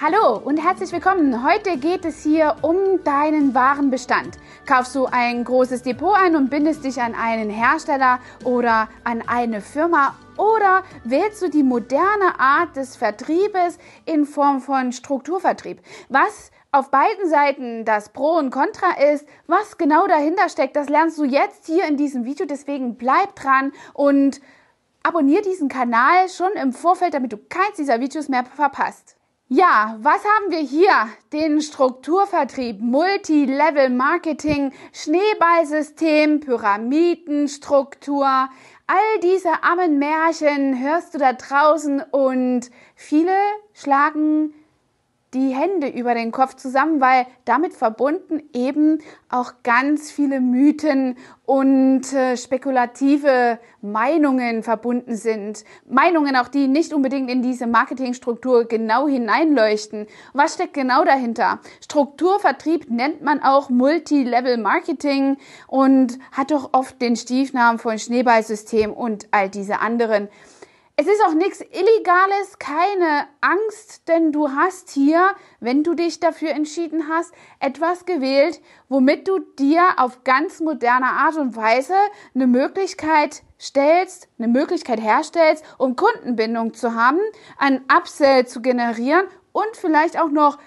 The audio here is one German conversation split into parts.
Hallo und herzlich willkommen. Heute geht es hier um deinen Warenbestand. Kaufst du ein großes Depot ein und bindest dich an einen Hersteller oder an eine Firma oder wählst du die moderne Art des Vertriebes in Form von Strukturvertrieb? Was auf beiden Seiten das Pro und Contra ist, was genau dahinter steckt, das lernst du jetzt hier in diesem Video. Deswegen bleib dran und abonniere diesen Kanal schon im Vorfeld, damit du keins dieser Videos mehr verpasst. Ja, was haben wir hier? Den Strukturvertrieb, Multilevel Marketing, Schneeballsystem, Pyramidenstruktur. All diese armen Märchen hörst du da draußen und viele schlagen die Hände über den Kopf zusammen, weil damit verbunden eben auch ganz viele Mythen und äh, spekulative Meinungen verbunden sind. Meinungen auch, die nicht unbedingt in diese Marketingstruktur genau hineinleuchten. Was steckt genau dahinter? Strukturvertrieb nennt man auch Multilevel Marketing und hat doch oft den Stiefnamen von Schneeballsystem und all diese anderen. Es ist auch nichts Illegales, keine Angst, denn du hast hier, wenn du dich dafür entschieden hast, etwas gewählt, womit du dir auf ganz moderne Art und Weise eine Möglichkeit stellst, eine Möglichkeit herstellst, um Kundenbindung zu haben, ein Upsell zu generieren und vielleicht auch noch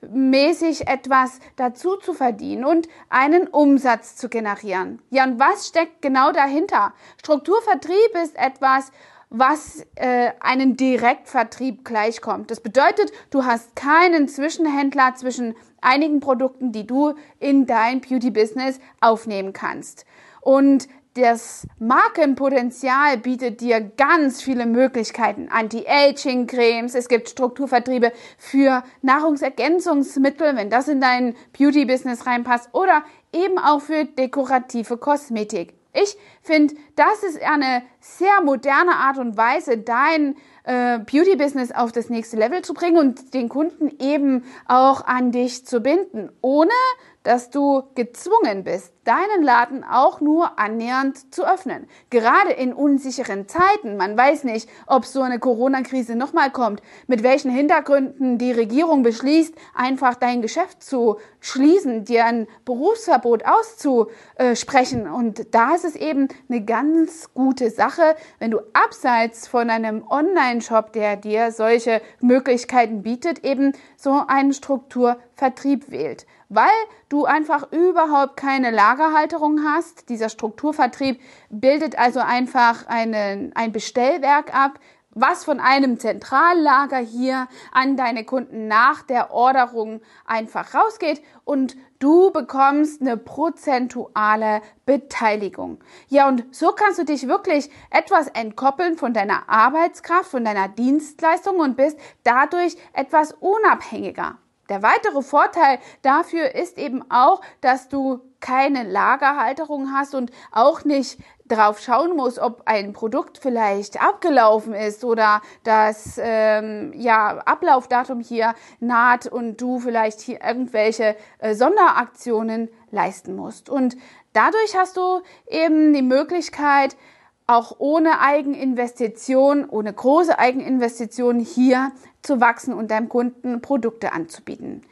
langzeitmäßig etwas dazu zu verdienen und einen Umsatz zu generieren. Ja, und was steckt genau dahinter? Strukturvertrieb ist etwas, was äh, einen Direktvertrieb gleichkommt. Das bedeutet, du hast keinen Zwischenhändler zwischen einigen Produkten, die du in dein Beauty-Business aufnehmen kannst. Und das Markenpotenzial bietet dir ganz viele Möglichkeiten. Anti-Aging-Cremes, es gibt Strukturvertriebe für Nahrungsergänzungsmittel, wenn das in dein Beauty-Business reinpasst, oder eben auch für dekorative Kosmetik. Ich finde, das ist eine sehr moderne Art und Weise, dein äh, Beauty-Business auf das nächste Level zu bringen und den Kunden eben auch an dich zu binden, ohne dass du gezwungen bist, deinen Laden auch nur annähernd zu öffnen. Gerade in unsicheren Zeiten, man weiß nicht, ob so eine Corona-Krise nochmal kommt, mit welchen Hintergründen die Regierung beschließt, einfach dein Geschäft zu schließen, dir ein Berufsverbot auszusprechen. Und da ist es eben eine ganz gute Sache, wenn du abseits von einem Online-Shop, der dir solche Möglichkeiten bietet, eben so einen Strukturvertrieb wählt weil du einfach überhaupt keine Lagerhalterung hast. Dieser Strukturvertrieb bildet also einfach eine, ein Bestellwerk ab, was von einem Zentrallager hier an deine Kunden nach der Orderung einfach rausgeht und du bekommst eine prozentuale Beteiligung. Ja, und so kannst du dich wirklich etwas entkoppeln von deiner Arbeitskraft, von deiner Dienstleistung und bist dadurch etwas unabhängiger. Der weitere Vorteil dafür ist eben auch, dass du keine Lagerhalterung hast und auch nicht drauf schauen musst, ob ein Produkt vielleicht abgelaufen ist oder das ähm, ja, Ablaufdatum hier naht und du vielleicht hier irgendwelche äh, Sonderaktionen leisten musst. Und dadurch hast du eben die Möglichkeit, auch ohne Eigeninvestition, ohne große Eigeninvestition hier zu wachsen und deinem Kunden Produkte anzubieten.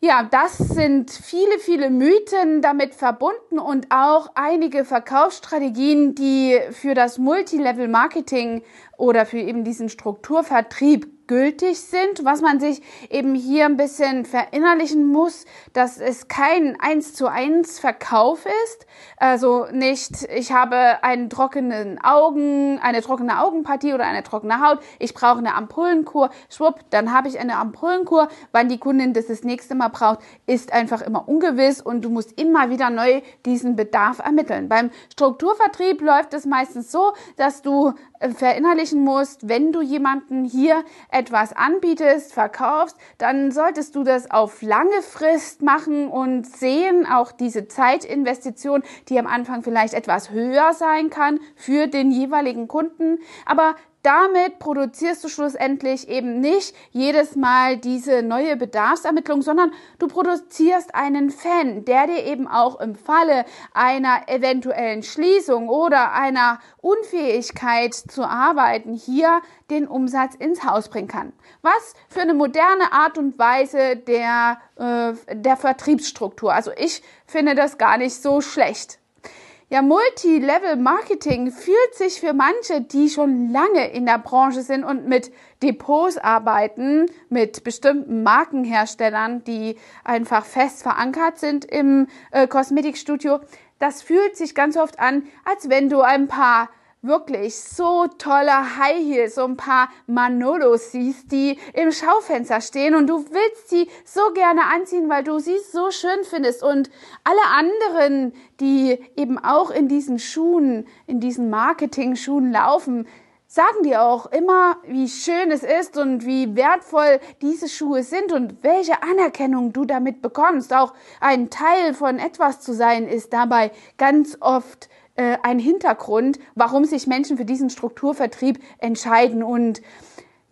Ja, das sind viele, viele Mythen damit verbunden und auch einige Verkaufsstrategien, die für das Multilevel Marketing oder für eben diesen Strukturvertrieb gültig sind, was man sich eben hier ein bisschen verinnerlichen muss, dass es kein eins zu eins Verkauf ist. Also nicht, ich habe einen trockenen Augen, eine trockene Augenpartie oder eine trockene Haut, ich brauche eine Ampullenkur, schwupp, dann habe ich eine Ampullenkur. Wann die Kundin das das nächste Mal braucht, ist einfach immer ungewiss und du musst immer wieder neu diesen Bedarf ermitteln. Beim Strukturvertrieb läuft es meistens so, dass du äh, verinnerlichen musst, wenn du jemanden hier etwas anbietest, verkaufst, dann solltest du das auf lange Frist machen und sehen auch diese Zeitinvestition, die am Anfang vielleicht etwas höher sein kann für den jeweiligen Kunden, aber damit produzierst du schlussendlich eben nicht jedes Mal diese neue Bedarfsermittlung, sondern du produzierst einen Fan, der dir eben auch im Falle einer eventuellen Schließung oder einer Unfähigkeit zu arbeiten hier den Umsatz ins Haus bringen kann. Was für eine moderne Art und Weise der, äh, der Vertriebsstruktur. Also ich finde das gar nicht so schlecht. Ja, Multilevel-Marketing fühlt sich für manche, die schon lange in der Branche sind und mit Depots arbeiten, mit bestimmten Markenherstellern, die einfach fest verankert sind im äh, Kosmetikstudio, das fühlt sich ganz oft an, als wenn du ein paar wirklich so tolle High Heels, so ein paar Manolos siehst, die im Schaufenster stehen und du willst sie so gerne anziehen, weil du sie so schön findest und alle anderen, die eben auch in diesen Schuhen, in diesen Marketing-Schuhen laufen, sagen dir auch immer, wie schön es ist und wie wertvoll diese Schuhe sind und welche Anerkennung du damit bekommst. Auch ein Teil von etwas zu sein ist dabei ganz oft äh, ein Hintergrund, warum sich Menschen für diesen Strukturvertrieb entscheiden. Und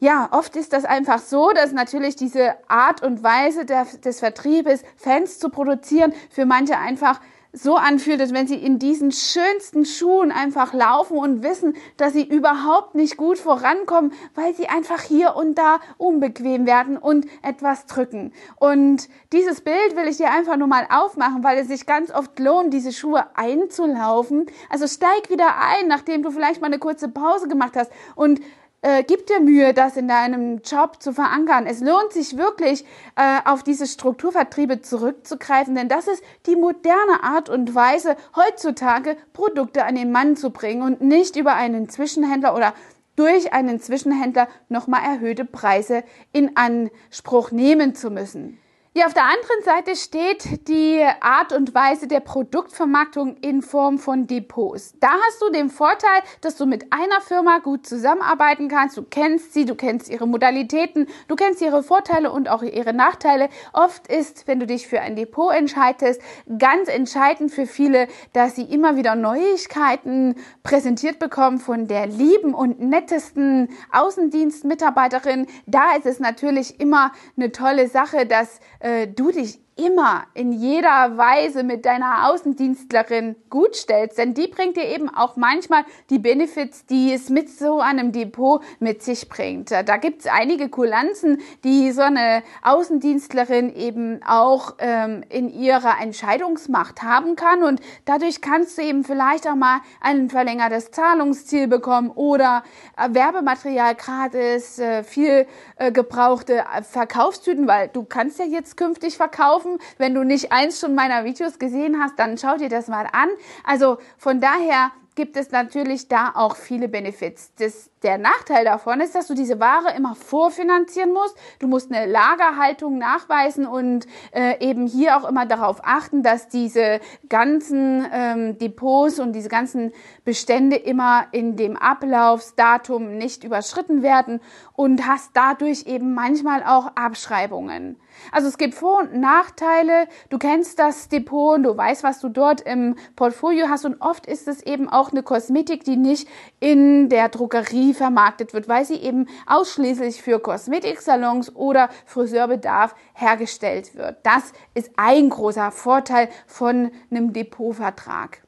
ja, oft ist das einfach so, dass natürlich diese Art und Weise der, des Vertriebes, Fans zu produzieren, für manche einfach so anfühlt, als wenn sie in diesen schönsten Schuhen einfach laufen und wissen, dass sie überhaupt nicht gut vorankommen, weil sie einfach hier und da unbequem werden und etwas drücken. Und dieses Bild will ich dir einfach nur mal aufmachen, weil es sich ganz oft lohnt, diese Schuhe einzulaufen. Also steig wieder ein, nachdem du vielleicht mal eine kurze Pause gemacht hast und äh, gib dir Mühe, das in deinem Job zu verankern. Es lohnt sich wirklich, äh, auf diese Strukturvertriebe zurückzugreifen, denn das ist die moderne Art und Weise, heutzutage Produkte an den Mann zu bringen und nicht über einen Zwischenhändler oder durch einen Zwischenhändler nochmal erhöhte Preise in Anspruch nehmen zu müssen. Ja, auf der anderen Seite steht die Art und Weise der Produktvermarktung in Form von Depots. Da hast du den Vorteil, dass du mit einer Firma gut zusammenarbeiten kannst. Du kennst sie, du kennst ihre Modalitäten, du kennst ihre Vorteile und auch ihre Nachteile. Oft ist, wenn du dich für ein Depot entscheidest, ganz entscheidend für viele, dass sie immer wieder Neuigkeiten präsentiert bekommen von der lieben und nettesten Außendienstmitarbeiterin. Da ist es natürlich immer eine tolle Sache, dass äh, du dich immer in jeder Weise mit deiner Außendienstlerin gut stellst, denn die bringt dir eben auch manchmal die Benefits, die es mit so einem Depot mit sich bringt. Da gibt's einige Kulanzen, die so eine Außendienstlerin eben auch ähm, in ihrer Entscheidungsmacht haben kann und dadurch kannst du eben vielleicht auch mal ein verlängertes Zahlungsziel bekommen oder äh, Werbematerial gratis, äh, viel äh, gebrauchte äh, Verkaufstüten, weil du kannst ja jetzt künftig verkaufen kaufen. Wenn du nicht eins schon meiner Videos gesehen hast, dann schau dir das mal an. Also von daher gibt es natürlich da auch viele Benefits. Das, der Nachteil davon ist, dass du diese Ware immer vorfinanzieren musst. Du musst eine Lagerhaltung nachweisen und äh, eben hier auch immer darauf achten, dass diese ganzen ähm, Depots und diese ganzen Bestände immer in dem Ablaufsdatum nicht überschritten werden und hast dadurch eben manchmal auch Abschreibungen. Also es gibt Vor- und Nachteile. Du kennst das Depot und du weißt, was du dort im Portfolio hast. Und oft ist es eben auch eine Kosmetik, die nicht in der Drogerie vermarktet wird, weil sie eben ausschließlich für Kosmetiksalons oder Friseurbedarf hergestellt wird. Das ist ein großer Vorteil von einem Depotvertrag.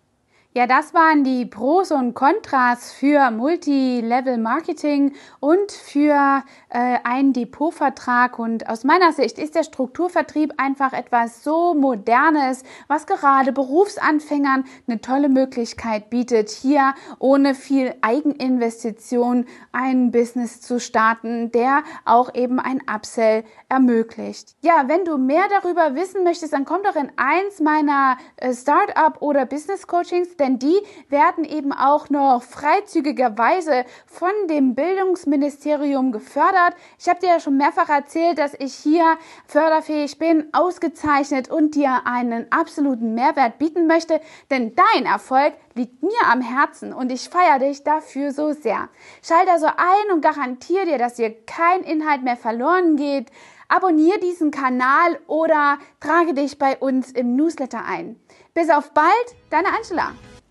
Ja, das waren die Pros und Kontras für Multilevel Marketing und für äh, einen Depotvertrag. Und aus meiner Sicht ist der Strukturvertrieb einfach etwas so Modernes, was gerade Berufsanfängern eine tolle Möglichkeit bietet, hier ohne viel Eigeninvestition ein Business zu starten, der auch eben ein Upsell ermöglicht. Ja, wenn du mehr darüber wissen möchtest, dann komm doch in eins meiner äh, Startup oder Business Coachings denn die werden eben auch noch freizügigerweise von dem Bildungsministerium gefördert. Ich habe dir ja schon mehrfach erzählt, dass ich hier förderfähig bin, ausgezeichnet und dir einen absoluten Mehrwert bieten möchte, denn dein Erfolg liegt mir am Herzen und ich feiere dich dafür so sehr. Schalte also ein und garantiere dir, dass dir kein Inhalt mehr verloren geht. Abonniere diesen Kanal oder trage dich bei uns im Newsletter ein. Bis auf bald, deine Angela.